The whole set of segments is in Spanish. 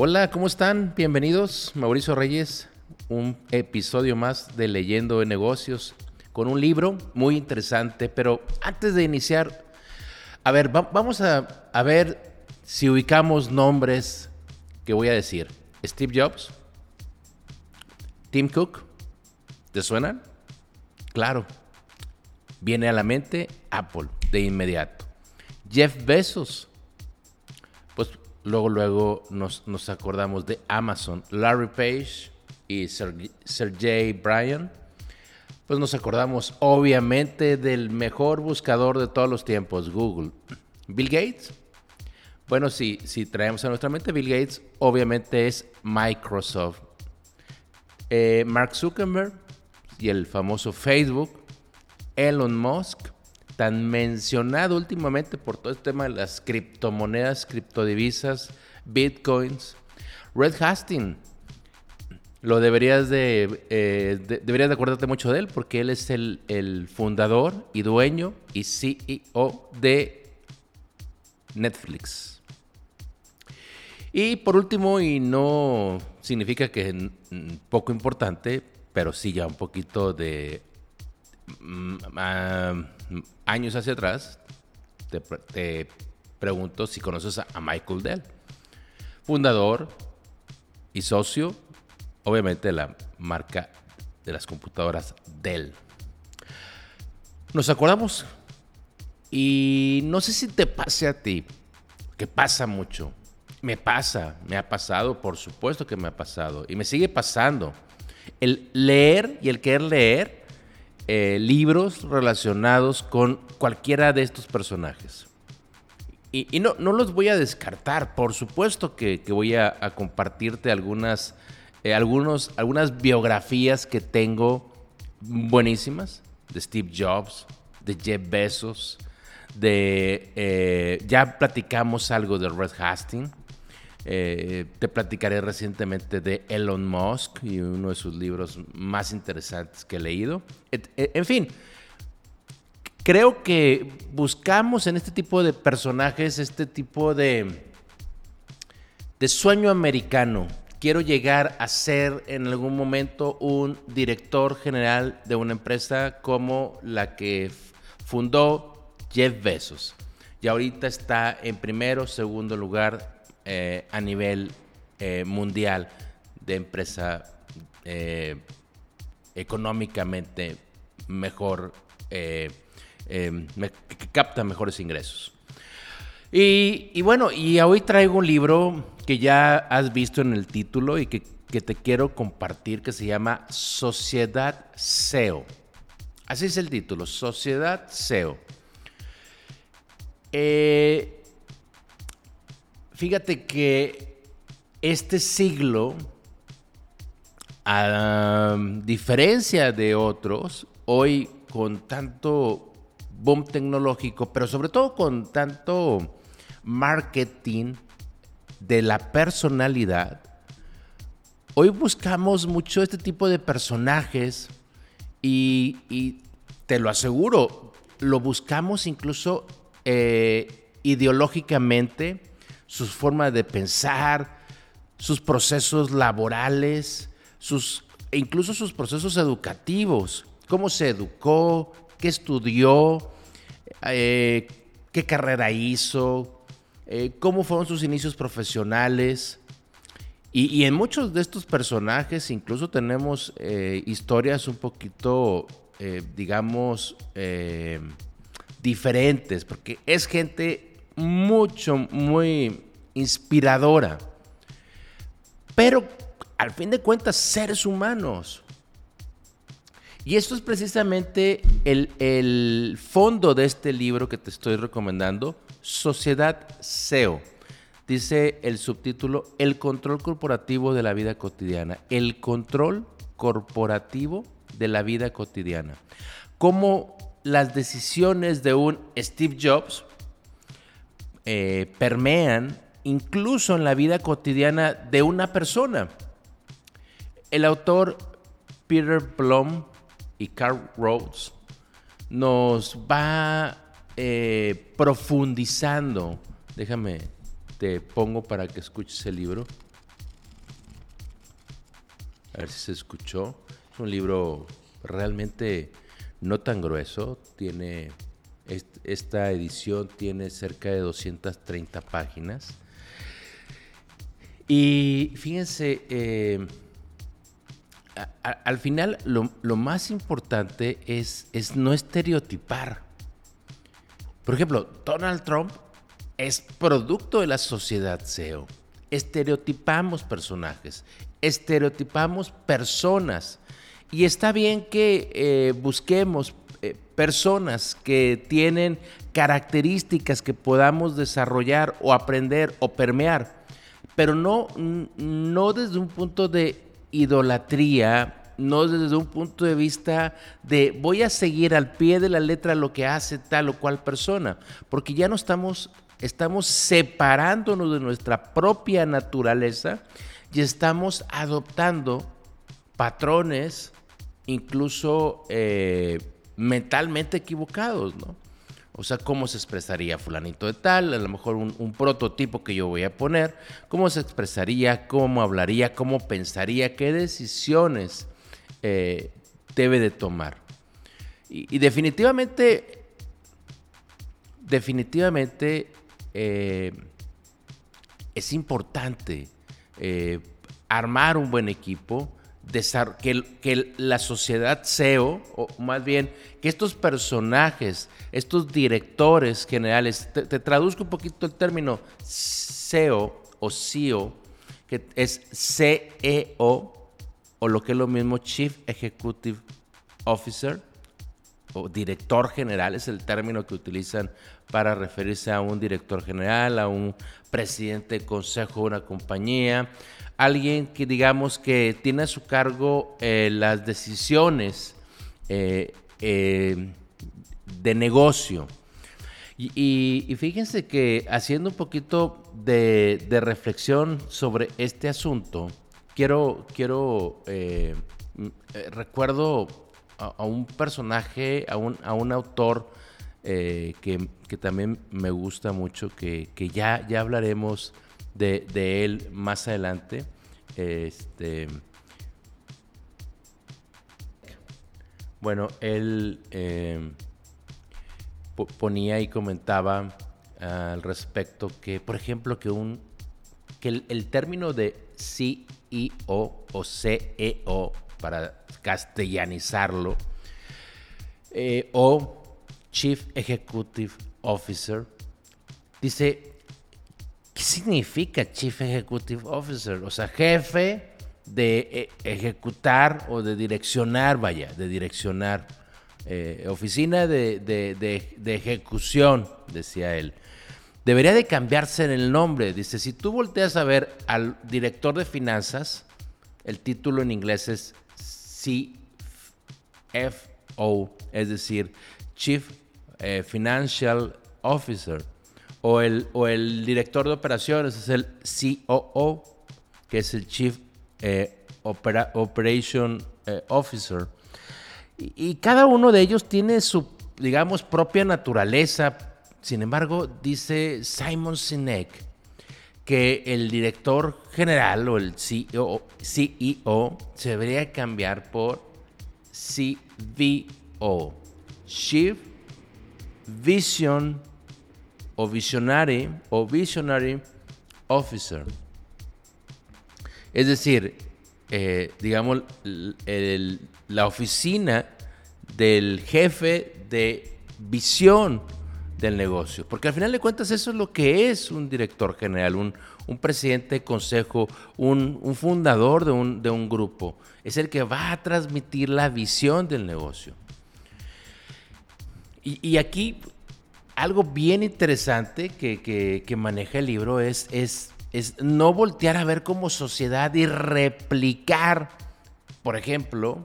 Hola, ¿cómo están? Bienvenidos, Mauricio Reyes, un episodio más de Leyendo de Negocios con un libro muy interesante, pero antes de iniciar, a ver, vamos a, a ver si ubicamos nombres que voy a decir. Steve Jobs, Tim Cook, ¿te suenan? Claro, viene a la mente Apple de inmediato. Jeff Bezos, luego, luego nos, nos acordamos de Amazon. Larry Page y Sergey Bryant, pues nos acordamos obviamente del mejor buscador de todos los tiempos, Google. Bill Gates. Bueno, si, si traemos a nuestra mente Bill Gates, obviamente es Microsoft. Eh, Mark Zuckerberg y el famoso Facebook. Elon Musk tan mencionado últimamente por todo el tema de las criptomonedas, criptodivisas, bitcoins. Red Hastings, lo deberías de, eh, deberías de acordarte mucho de él porque él es el, el, fundador y dueño y CEO de Netflix. Y por último, y no significa que es poco importante, pero sí ya un poquito de Mm, ah, años hacia atrás, te, pregunto si conoces a, Michael Dell, fundador y socio, obviamente, de la marca de las computadoras Dell. Nos acordamos y no sé si te pase a ti, que pasa mucho. Me pasa, me ha pasado, por supuesto que me ha pasado y me sigue pasando. El leer y el querer leer eh, libros relacionados con cualquiera de estos personajes. Y, no, no, los voy a descartar, por supuesto que, voy a, compartirte algunas, eh, algunos, algunas biografías que tengo buenísimas, de Steve Jobs, de Jeff Bezos, de... Eh, ya platicamos algo de Red Hastings, eh, te platicaré recientemente de Elon Musk y uno de sus libros más interesantes que he leído. E, en fin, creo que buscamos en este tipo de personajes este tipo de, de sueño americano. Quiero llegar a ser en algún momento un director general de una empresa como la que fundó Jeff Bezos. Y ahorita está en primero, segundo lugar eh, a nivel eh, mundial de empresa eh, económicamente mejor, que capta mejores ingresos. Y, bueno, y hoy traigo un libro que ya has visto en el título y que, que te quiero compartir que se llama Sociedad SEO. Así es el título, Sociedad SEO. Fíjate que este siglo, a diferencia de otros, hoy con tanto boom tecnológico, pero sobre todo con tanto marketing de la personalidad, hoy buscamos mucho este tipo de personajes y, te lo aseguro, lo buscamos incluso eh, ideológicamente sus formas de pensar, sus procesos laborales, sus, e incluso sus procesos educativos, cómo se educó, qué estudió, eh, qué carrera hizo, eh, cómo fueron sus inicios profesionales. Y, en muchos de estos personajes incluso tenemos eh, historias un poquito, digamos, diferentes, porque es gente mucho, muy inspiradora. Pero al fin de cuentas, seres humanos. Y esto es precisamente el, el, fondo de este libro que te estoy recomendando, Sociedad SEO. Dice el subtítulo, El control corporativo de la vida cotidiana. El control corporativo de la vida cotidiana. Cómo las decisiones de un Steve Jobs, eh, permean incluso en la vida cotidiana de una persona. El autor Peter Blum y Carl Rhodes nos va eh, profundizando. Déjame, te pongo para que escuches el libro. A ver si se escuchó. Es un libro realmente no tan grueso. Tiene esta edición tiene cerca de 230 páginas. Y fíjense, eh, al final lo, más importante es, es no estereotipar. Por ejemplo, Donald Trump es producto de la sociedad SEO. Estereotipamos personajes, estereotipamos personas. Y está bien que eh, busquemos eh, personas que tienen características que podamos desarrollar o aprender o permear, pero no, no desde un punto de idolatría, no desde un punto de vista de voy a seguir al pie de la letra lo que hace tal o cual persona, porque ya no estamos, estamos separándonos de nuestra propia naturaleza y estamos adoptando patrones, incluso eh, mentalmente equivocados, ¿no? O sea, cómo se expresaría fulanito de tal, a lo mejor un, prototipo que yo voy a poner, cómo se expresaría, cómo hablaría, cómo pensaría, qué decisiones eh, debe de tomar. Y, definitivamente, definitivamente eh, es importante eh, armar un buen equipo, que, que, la sociedad SEO, o más bien que estos personajes, estos directores generales, te, traduzco un poquito el término SEO o CEO, que es CEO, o lo que es lo mismo Chief Executive Officer, o director general, es el término que utilizan para referirse a un director general, a un presidente de consejo de una compañía, alguien que digamos que tiene a su cargo eh, las decisiones eh, eh, de negocio. Y, fíjense que haciendo un poquito de, reflexión sobre este asunto, quiero, quiero recuerdo a, un personaje, a un, a un autor que, también me gusta mucho, que, que ya, ya hablaremos de, él más adelante. Este, bueno, él eh, ponía y comentaba al respecto que, por ejemplo, que un que el, término de CEO o CEO para castellanizarlo eh, o Chief Executive Officer dice ¿Qué significa Chief Executive Officer? O sea, jefe de eh, ejecutar o de direccionar, vaya, de direccionar. Eh, oficina de, ejecución, decía él. Debería de cambiarse en el nombre. Dice, si tú volteas a ver al director de finanzas, el título en inglés es CFO, es decir, Chief eh, Financial Officer o el, o el director de operaciones es el COO, que es el Chief eh, Operation eh, Officer. Y, cada uno de ellos tiene su, digamos, propia naturaleza. Sin embargo, dice Simon Sinek que el director general o el CEO, CEO se debería cambiar por CVO, Chief Vision o visionary o visionary officer. Es decir, eh, digamos, la oficina del jefe de visión del negocio. Porque al final de cuentas eso es lo que es un director general, un, presidente de consejo, un, fundador de un, de un grupo. Es el que va a transmitir la visión del negocio. Y, y aquí algo bien interesante que, maneja el libro es, es, es, no voltear a ver como sociedad y replicar, por ejemplo,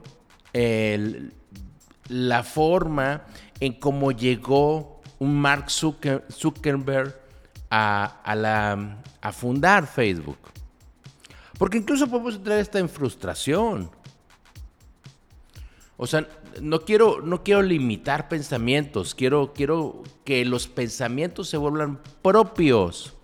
la forma en cómo llegó un Mark Zuckerberg a, a fundar Facebook. Porque incluso podemos entrar esta en frustración. O sea, no quiero, no quiero limitar pensamientos, quiero, quiero que los pensamientos se vuelvan propios.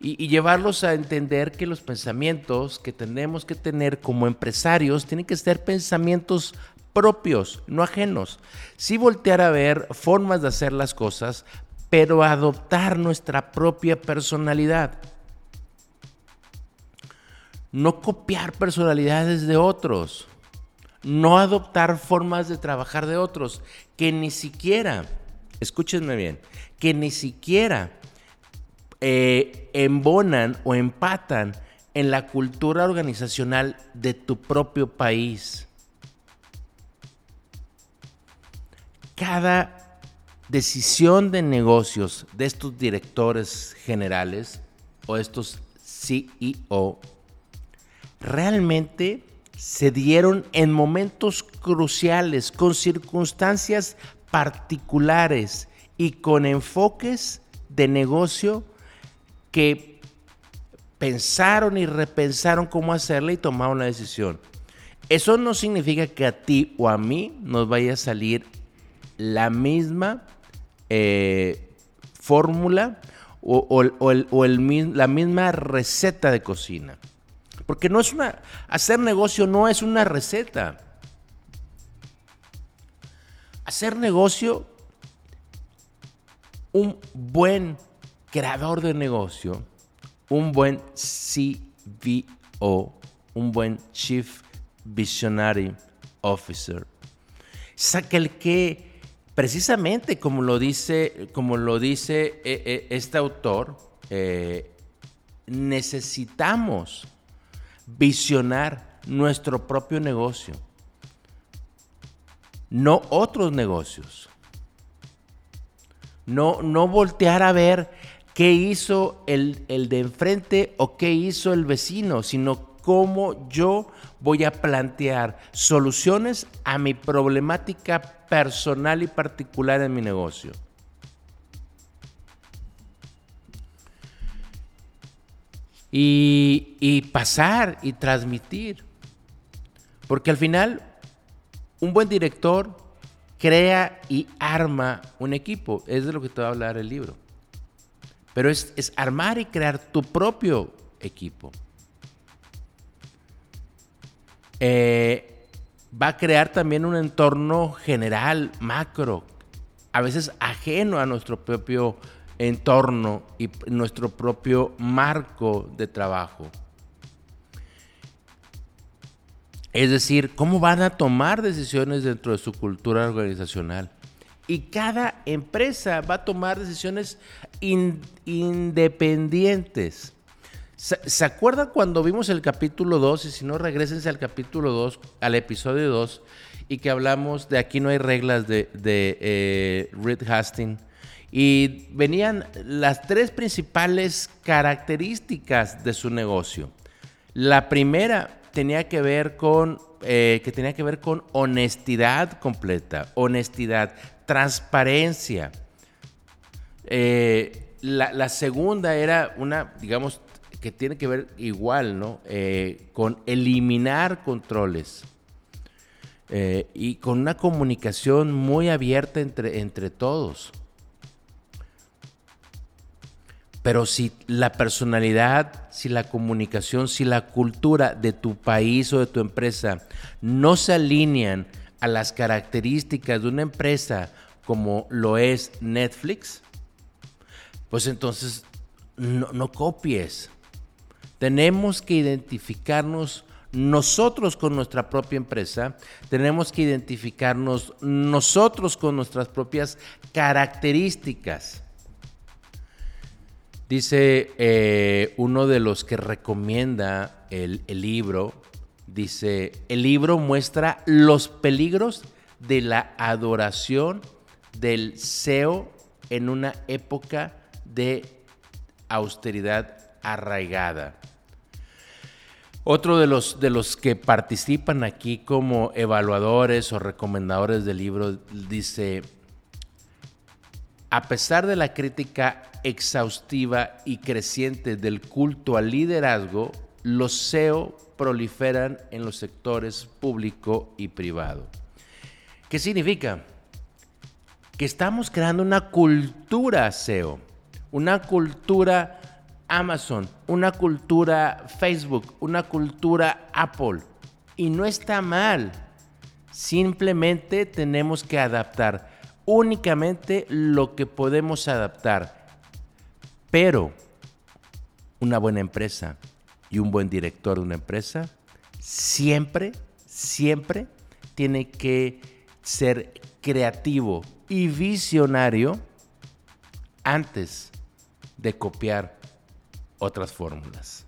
y, llevarlos a entender que los pensamientos que tenemos que tener como empresarios tienen que ser pensamientos propios, no ajenos. Sí voltear a ver formas de hacer las cosas, pero adoptar nuestra propia personalidad. No copiar personalidades de otros. No adoptar formas de trabajar de otros. Que ni siquiera, escúchenme bien, que ni siquiera eh, embonan o empatan en la cultura organizacional de tu propio país. Cada decisión de negocios de estos directores generales o estos CEO realmente se dieron en momentos cruciales, con circunstancias particulares y con enfoques de negocio que pensaron y repensaron cómo hacerle y tomaron la decisión. Eso no significa que a ti o a mí nos vaya a salir la misma eh, fórmula o, la misma receta de cocina. Porque no es una. Hacer negocio no es una receta. Hacer negocio, un buen creador de negocio, un buen CVO, un buen Chief Visionary Officer, es aquel que precisamente como lo dice, como lo dice eh, eh, este autor, eh, necesitamos visionar nuestro propio negocio, no otros negocios. No, no voltear a ver qué hizo el, el de enfrente o qué hizo el vecino, sino cómo yo voy a plantear soluciones a mi problemática personal y particular en mi negocio. Y, pasar y transmitir. Porque al final, un buen director crea y arma un equipo. Es de lo que te va a hablar el libro. Pero es, es armar y crear tu propio equipo. Eh, va a crear también un entorno general, macro, a veces ajeno a nuestro propio entorno y nuestro propio marco de trabajo. Es decir, cómo van a tomar decisiones dentro de su cultura organizacional. Y cada empresa va a tomar decisiones independientes. ¿Se, acuerdan cuando vimos el capítulo 2? Y si no, regresense al capítulo 2, al episodio 2, y que hablamos de aquí no hay reglas de, de eh, Reed Hastings. Y venían las tres principales características de su negocio. La primera tenía que ver con, eh, que tenía que ver con honestidad completa, honestidad, transparencia. Eh, la, segunda era una, digamos, que tiene que ver igual, ¿no? Eh, con eliminar controles eh, y con una comunicación muy abierta entre, entre todos. Pero si la personalidad, si la comunicación, si la cultura de tu país o de tu empresa no se alinean a las características de una empresa como lo es Netflix, pues entonces no, no copies. Tenemos que identificarnos nosotros con nuestra propia empresa, tenemos que identificarnos nosotros con nuestras propias características. Dice eh, uno de los que recomienda el, el libro, dice, el libro muestra los peligros de la adoración del SEO en una época de austeridad arraigada. Otro de los, de los que participan aquí como evaluadores o recomendadores del libro dice, a pesar de la crítica exhaustiva y creciente del culto al liderazgo, los SEO proliferan en los sectores público y privado. ¿Qué significa? Que estamos creando una cultura SEO, una cultura Amazon, una cultura Facebook, una cultura Apple. Y no está mal. Simplemente tenemos que adaptar únicamente lo que podemos adaptar. Pero una buena empresa y un buen director de una empresa siempre, siempre tiene que ser creativo y visionario antes de copiar otras fórmulas.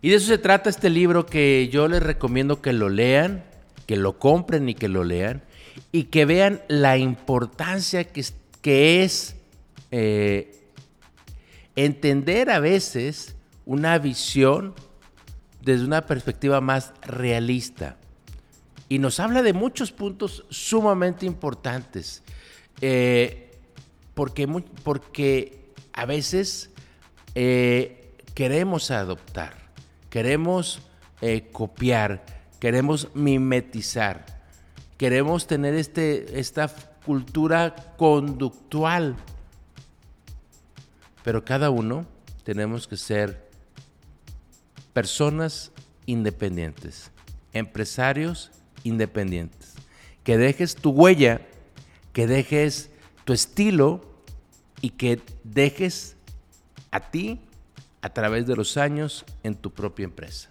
Y de eso se trata este libro que yo les recomiendo que lo lean, que lo compren y que lo lean, y que vean la importancia que, que es eh, entender a veces una visión desde una perspectiva más realista. Y nos habla de muchos puntos sumamente importantes. Eh, porque, porque a veces eh, queremos adoptar, queremos copiar, queremos mimetizar, queremos tener este, esta cultura conductual. Pero cada uno tenemos que ser personas independientes, empresarios independientes. Que dejes tu huella, que dejes tu estilo y que dejes a ti a través de los años en tu propia empresa.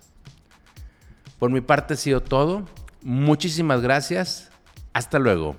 Por mi parte ha sido todo. Muchísimas gracias. Hasta luego.